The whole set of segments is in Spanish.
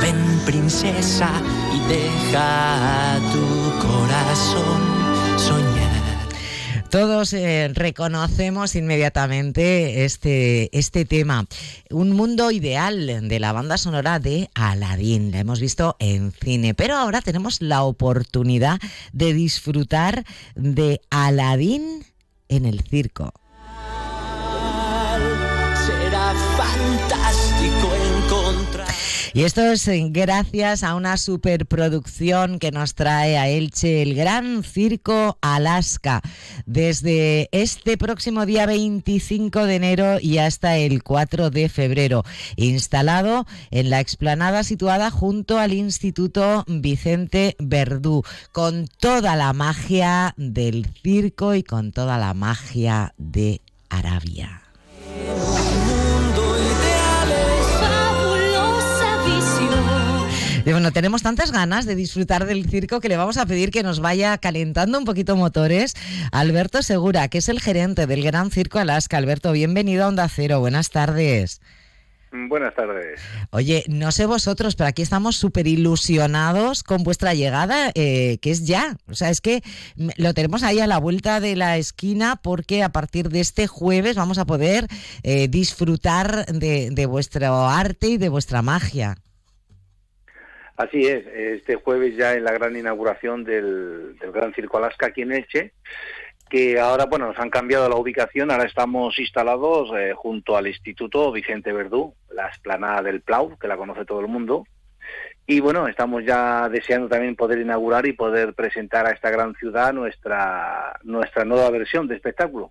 Ven princesa y deja tu corazón soñar. Todos eh, reconocemos inmediatamente este, este tema. Un mundo ideal de la banda sonora de Aladdin. La hemos visto en cine, pero ahora tenemos la oportunidad de disfrutar de Aladdin en el circo. Será fantástico. Y esto es gracias a una superproducción que nos trae a Elche el Gran Circo Alaska. Desde este próximo día 25 de enero y hasta el 4 de febrero, instalado en la explanada situada junto al Instituto Vicente Verdú, con toda la magia del circo y con toda la magia de Arabia. Y bueno, tenemos tantas ganas de disfrutar del circo que le vamos a pedir que nos vaya calentando un poquito motores. Alberto Segura, que es el gerente del Gran Circo Alaska. Alberto, bienvenido a Onda Cero. Buenas tardes. Buenas tardes. Oye, no sé vosotros, pero aquí estamos súper ilusionados con vuestra llegada, eh, que es ya. O sea, es que lo tenemos ahí a la vuelta de la esquina porque a partir de este jueves vamos a poder eh, disfrutar de, de vuestro arte y de vuestra magia. Así es, este jueves ya en la gran inauguración del, Gran Circo Alaska aquí en Elche, que ahora, bueno, nos han cambiado la ubicación, ahora estamos instalados eh, junto al Instituto Vicente Verdú, la esplanada del Plau, que la conoce todo el mundo, y bueno, estamos ya deseando también poder inaugurar y poder presentar a esta gran ciudad nuestra, nuestra nueva versión de espectáculo.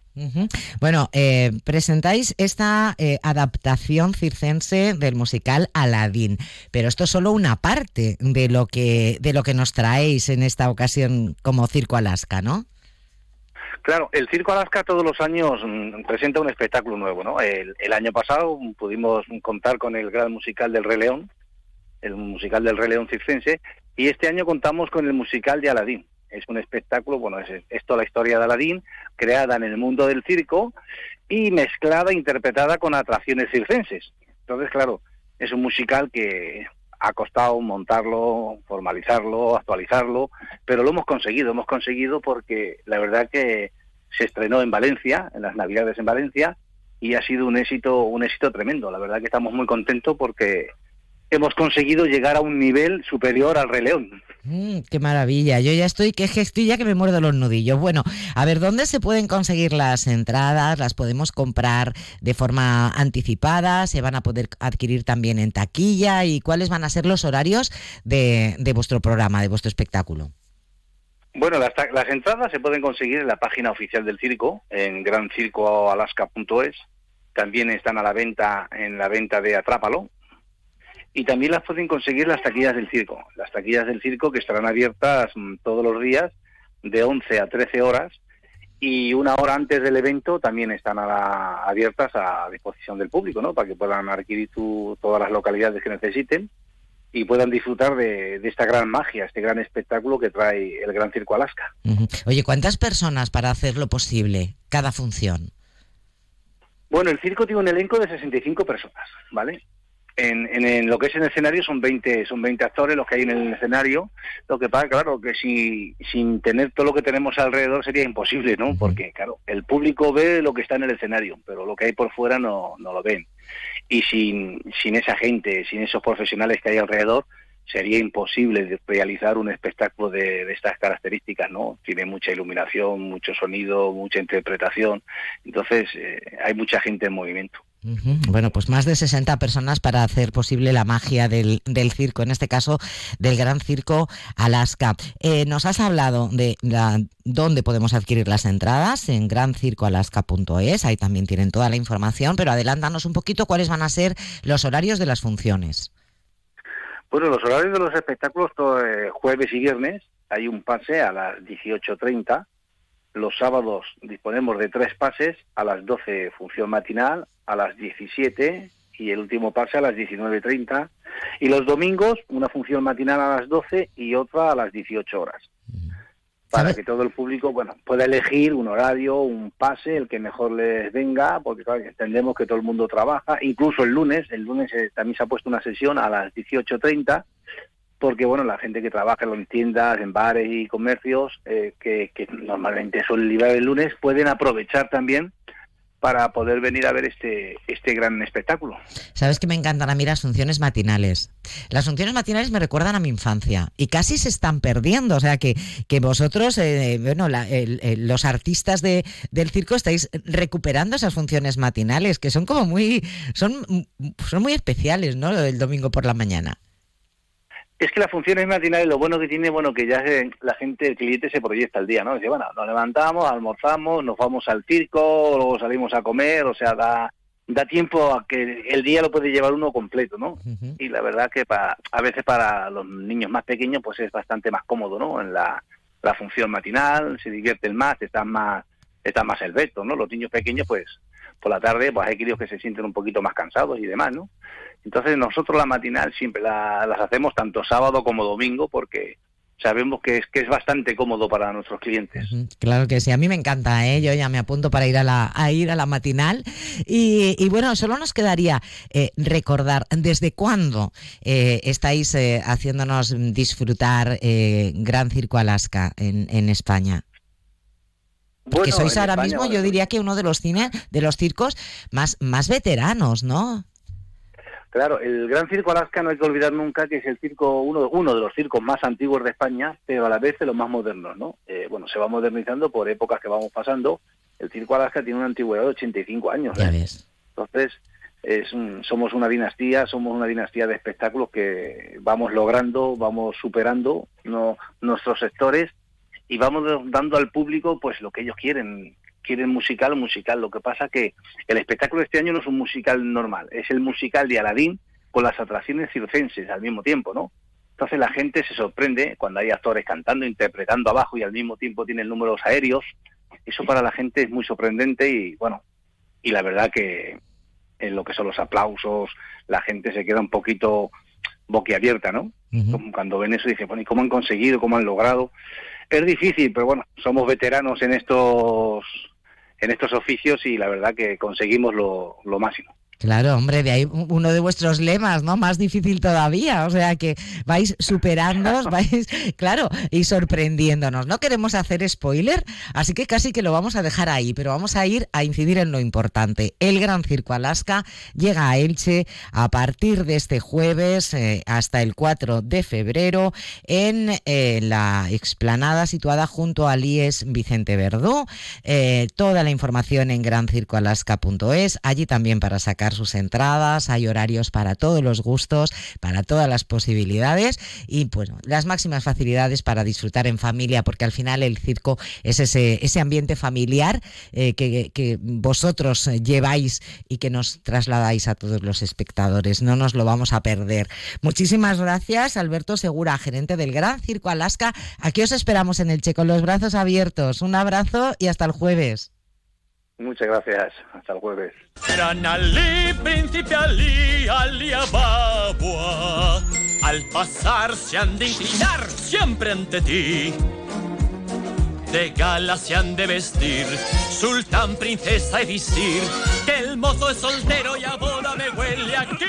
Bueno, eh, presentáis esta eh, adaptación circense del musical Aladdin, pero esto es solo una parte de lo que de lo que nos traéis en esta ocasión como Circo Alaska, ¿no? Claro, el Circo Alaska todos los años mm, presenta un espectáculo nuevo, ¿no? El, el año pasado pudimos contar con el gran musical del Rey León, el musical del Rey León circense, y este año contamos con el musical de Aladín. Es un espectáculo, bueno, es, es toda la historia de Aladín, creada en el mundo del circo y mezclada, interpretada con atracciones circenses. Entonces, claro, es un musical que ha costado montarlo, formalizarlo, actualizarlo, pero lo hemos conseguido, hemos conseguido porque la verdad que se estrenó en Valencia, en las Navidades en Valencia, y ha sido un éxito, un éxito tremendo. La verdad que estamos muy contentos porque hemos conseguido llegar a un nivel superior al Rey León. Mm, qué maravilla. Yo ya estoy, que estoy ya que me muerdo los nudillos. Bueno, a ver, ¿dónde se pueden conseguir las entradas? ¿Las podemos comprar de forma anticipada? ¿Se van a poder adquirir también en taquilla? ¿Y cuáles van a ser los horarios de, de vuestro programa, de vuestro espectáculo? Bueno, las, las entradas se pueden conseguir en la página oficial del circo, en grancircoalaska.es. También están a la venta en la venta de Atrápalo. Y también las pueden conseguir las taquillas del circo. Las taquillas del circo que estarán abiertas mm, todos los días de 11 a 13 horas y una hora antes del evento también están a la- abiertas a disposición del público, ¿no? Para que puedan adquirir tu- todas las localidades que necesiten y puedan disfrutar de, de esta gran magia, este gran espectáculo que trae el Gran Circo Alaska. Oye, ¿cuántas personas para hacerlo posible cada función? Bueno, el circo tiene un elenco de 65 personas, ¿vale? En, en, en lo que es el escenario son 20, son 20 actores los que hay en el escenario. Lo que pasa, claro, que si, sin tener todo lo que tenemos alrededor sería imposible, ¿no? Porque, claro, el público ve lo que está en el escenario, pero lo que hay por fuera no, no lo ven. Y sin, sin esa gente, sin esos profesionales que hay alrededor, sería imposible realizar un espectáculo de, de estas características, ¿no? Tiene mucha iluminación, mucho sonido, mucha interpretación. Entonces, eh, hay mucha gente en movimiento. Bueno, pues más de 60 personas para hacer posible la magia del, del circo, en este caso del Gran Circo Alaska. Eh, nos has hablado de la, dónde podemos adquirir las entradas en grancircoalaska.es, ahí también tienen toda la información, pero adelántanos un poquito cuáles van a ser los horarios de las funciones. Bueno, los horarios de los espectáculos, eh, jueves y viernes, hay un pase a las 18.30. Los sábados disponemos de tres pases, a las 12 función matinal, a las 17 y el último pase a las 19.30. Y los domingos, una función matinal a las 12 y otra a las 18 horas. para que todo el público bueno pueda elegir un horario, un pase, el que mejor les venga, porque claro, entendemos que todo el mundo trabaja, incluso el lunes, el lunes eh, también se ha puesto una sesión a las 18.30, porque bueno, la gente que trabaja en tiendas, en bares y comercios, eh, que, normalmente suelen librar el lunes, pueden aprovechar también para poder venir a ver este, este gran espectáculo. Sabes que me encantan a mí las funciones matinales. Las funciones matinales me recuerdan a mi infancia y casi se están perdiendo. O sea que, que vosotros, eh, bueno, los artistas de, del circo estáis recuperando esas funciones matinales que son como muy, son, son muy especiales, ¿no? El domingo por la mañana. Es que las funciones matinales, lo bueno que tiene, bueno, que ya la gente, el cliente se proyecta el día, ¿no? Dice, bueno, nos levantamos, almorzamos, nos vamos al circo, luego salimos a comer, o sea, da, da tiempo a que el día lo puede llevar uno completo, ¿no? Y la verdad que para, a veces para los niños más pequeños, pues es bastante más cómodo, ¿no? En la, la función matinal, se divierten más, están más, están más veto, ¿no? Los niños pequeños, pues, por la tarde, pues hay críos que se sienten un poquito más cansados y demás, ¿no? Entonces nosotros la matinal siempre las hacemos tanto sábado como domingo porque sabemos que es que es bastante cómodo para nuestros clientes. Claro que sí, a mí me encanta, ¿eh? yo ya me apunto para ir a la, a ir a la matinal. Y, bueno, solo nos quedaría eh, recordar desde cuándo eh, estáis eh, haciéndonos disfrutar Gran Circo Alaska en, en España. Porque sois ahora mismo, yo diría que uno de los cines, de los circos más, más veteranos, ¿no? Claro, el Gran Circo Alaska no hay que olvidar nunca que es el circo uno, uno de los circos más antiguos de España, pero a la vez de los más modernos, ¿no? Eh, bueno, se va modernizando por épocas que vamos pasando. El Circo Alaska tiene una antigüedad de 85 años. Ya ¿eh? ves. Entonces, es somos una dinastía, somos una dinastía de espectáculos que vamos logrando, vamos superando no, nuestros sectores y vamos dando al público pues lo que ellos quieren quieren musical, musical. Lo que pasa que el espectáculo de este año no es un musical normal, es el musical de Aladín con las atracciones circenses al mismo tiempo, ¿no? Entonces la gente se sorprende cuando hay actores cantando, interpretando abajo y al mismo tiempo tienen números aéreos. Eso para la gente es muy sorprendente y bueno, y la verdad que en lo que son los aplausos, la gente se queda un poquito boquiabierta, ¿no? Cuando ven eso dice, bueno, ¿y cómo han conseguido? ¿Cómo han logrado? Es difícil, pero bueno, somos veteranos en estos en estos oficios y la verdad que conseguimos lo, lo máximo. Claro, hombre, de ahí uno de vuestros lemas, ¿no? Más difícil todavía, o sea que vais superándonos, vais, claro, y sorprendiéndonos. No queremos hacer spoiler, así que casi que lo vamos a dejar ahí, pero vamos a ir a incidir en lo importante. El Gran Circo Alaska llega a Elche a partir de este jueves eh, hasta el 4 de febrero en eh, la explanada situada junto al IES Vicente Verdú. Eh, toda la información en grancircoalaska.es, allí también para sacar sus entradas, hay horarios para todos los gustos, para todas las posibilidades y bueno, las máximas facilidades para disfrutar en familia, porque al final el circo es ese, ese ambiente familiar eh, que, que, vosotros lleváis y que nos trasladáis a todos los espectadores. No nos lo vamos a perder. Muchísimas gracias, Alberto Segura, gerente del Gran Circo Alaska. Aquí os esperamos en el Che con los brazos abiertos. Un abrazo y hasta el jueves. Muchas gracias. Hasta el jueves. Al pasar se han de inclinar siempre ante ti. De gala se han de vestir, sultán, princesa y visir. Que el mozo es soltero y a boda me huele aquí.